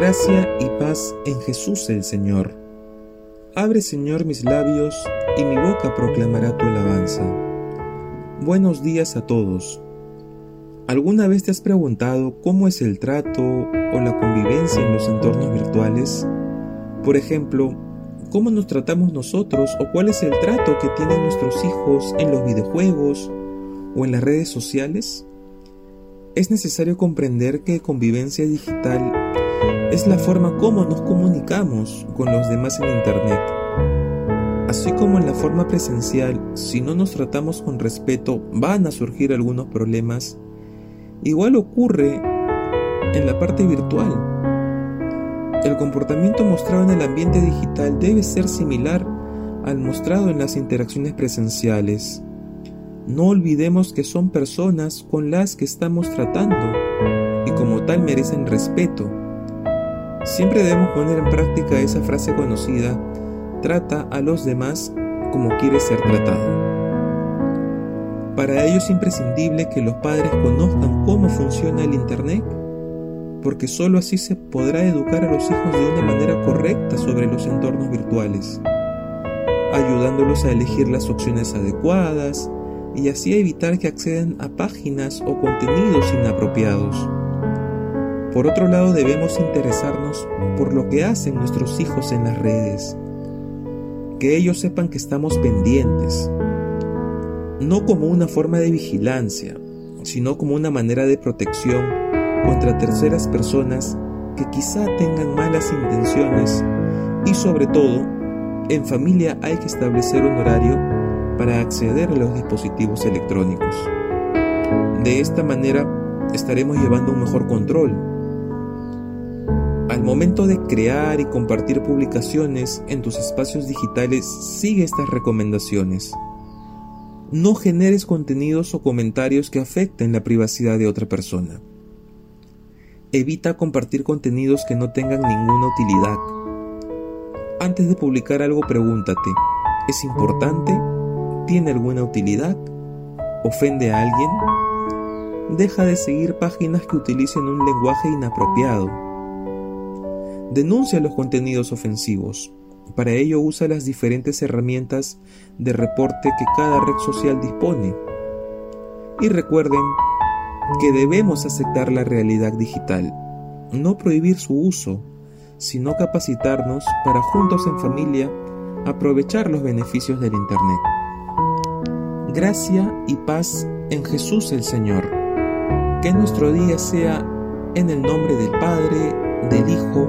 Gracia y paz en Jesús el Señor. Abre Señor mis labios y mi boca proclamará tu alabanza. Buenos días a todos. ¿Alguna vez te has preguntado cómo es el trato o la convivencia en los entornos virtuales? Por ejemplo, ¿cómo nos tratamos nosotros o cuál es el trato que tienen nuestros hijos en los videojuegos o en las redes sociales? Es necesario comprender que convivencia digital es la forma como nos comunicamos con los demás en Internet. Así como en la forma presencial, si no nos tratamos con respeto, van a surgir algunos problemas. Igual ocurre en la parte virtual. El comportamiento mostrado en el ambiente digital debe ser similar al mostrado en las interacciones presenciales. No olvidemos que son personas con las que estamos tratando y como tal merecen respeto. Siempre debemos poner en práctica esa frase conocida, trata a los demás como quieres ser tratado. Para ello es imprescindible que los padres conozcan cómo funciona el Internet, porque sólo así se podrá educar a los hijos de una manera correcta sobre los entornos virtuales, ayudándolos a elegir las opciones adecuadas y así evitar que accedan a páginas o contenidos inapropiados. Por otro lado, debemos interesarnos por lo que hacen nuestros hijos en las redes. Que ellos sepan que estamos pendientes, no como una forma de vigilancia, sino como una manera de protección contra terceras personas que quizá tengan malas intenciones y sobre todo, en familia hay que establecer un horario para acceder a los dispositivos electrónicos. De esta manera estaremos llevando un mejor control al momento de crear y compartir publicaciones en tus espacios digitales, sigue estas recomendaciones. No generes contenidos o comentarios que afecten la privacidad de otra persona. Evita compartir contenidos que no tengan ninguna utilidad. Antes de publicar algo pregúntate, ¿es importante? ¿Tiene alguna utilidad? ¿Ofende a alguien? Deja de seguir páginas que utilicen un lenguaje inapropiado Denuncia los contenidos ofensivos. Para ello usa las diferentes herramientas de reporte que cada red social dispone. Y recuerden que debemos aceptar la realidad digital, no prohibir su uso, sino capacitarnos para juntos en familia aprovechar los beneficios del Internet. Gracia y paz en Jesús el Señor. Que nuestro día sea en el nombre del Padre, del Hijo